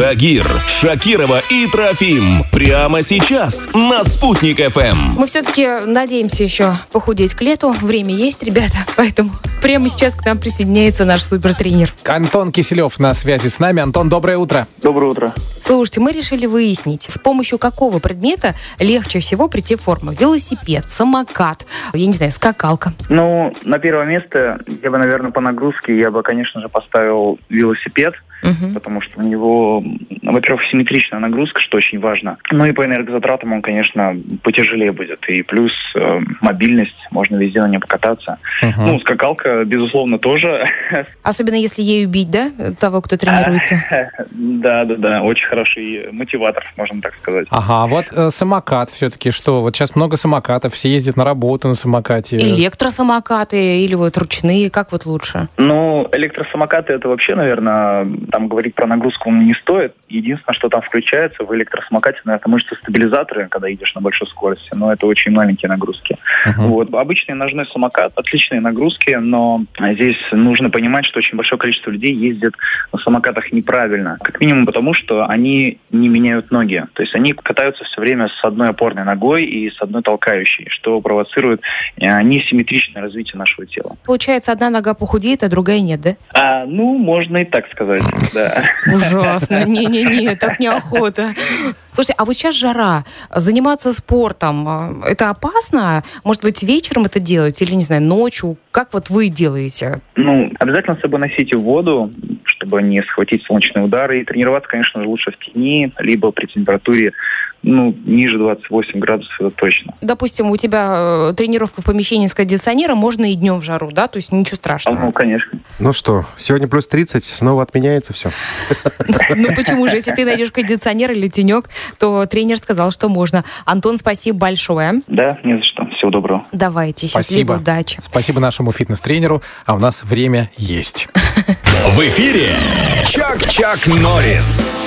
Тагир, Шакирова и Трофим. Прямо сейчас на «Спутник ФМ». Мы все-таки надеемся еще похудеть к лету. Время есть, ребята, поэтому прямо сейчас к нам присоединяется наш супертренер. Антон Киселев на связи с нами. Антон, доброе утро. Доброе утро. Слушайте, мы решили выяснить, с помощью какого предмета легче всего прийти в форму. Велосипед, самокат, я не знаю, скакалка. Ну, на первое место я бы, наверное, по нагрузке я бы, конечно же, поставил велосипед. Мгм. потому что у него, во-первых, симметричная нагрузка, что очень важно. Ну и по энергозатратам он, конечно, потяжелее будет. И плюс э, мобильность, можно везде на ней покататься. Мгм. Ну, скакалка, безусловно, тоже. Особенно если ею бить, да, того, кто тренируется. Да, да, да, очень хороший мотиватор, можно так сказать. Ага, а вот э, самокат все-таки что? Вот сейчас много самокатов, все ездят на работу на самокате. Электросамокаты или вот ручные, как вот лучше? Ну, электросамокаты это вообще, наверное, там говорить про нагрузку не стоит. Единственное, что там включается в электросамокате, наверное, мышцы-стабилизаторы, когда едешь на большой скорости, но это очень маленькие нагрузки. Мгм. Вот. Обычный ножной самокат, отличные нагрузки, но здесь нужно понимать, что очень большое количество людей ездит на самокатах неправильно. Как минимум потому, что они не меняют ноги. То есть они катаются все время с одной опорной ногой и с одной толкающей, что провоцирует э, несимметричное развитие нашего тела. Получается, одна нога похудеет, а другая нет, да? А, ну, можно и так сказать, да. Ужасно. Не-не-не, так неохота. Слушайте, а вот сейчас жара. Заниматься спортом, э, это опасно? Может быть, вечером это делать или, не знаю, ночью? Как вот вы делаете? Ну, обязательно с собой носите воду, чтобы не схватить солнечные удары. И тренироваться, конечно же, лучше в тени, либо при температуре ну, ниже 28 градусов, это точно. Допустим, у тебя э, тренировка в помещении с кондиционером, можно и днем в жару, да? То есть ничего А, страшного. ну, конечно. Ну что, сегодня плюс 30, снова отменяется все. Ну почему же? Если ты найдешь кондиционер или тенек, то тренер сказал, что можно. Антон, спасибо большое. Да, не за что. Всего доброго. Давайте, Спасибо. счастливой удачи. Спасибо нашему фитнес-тренеру, а у нас время есть. В эфире Чак-Чак Норрис.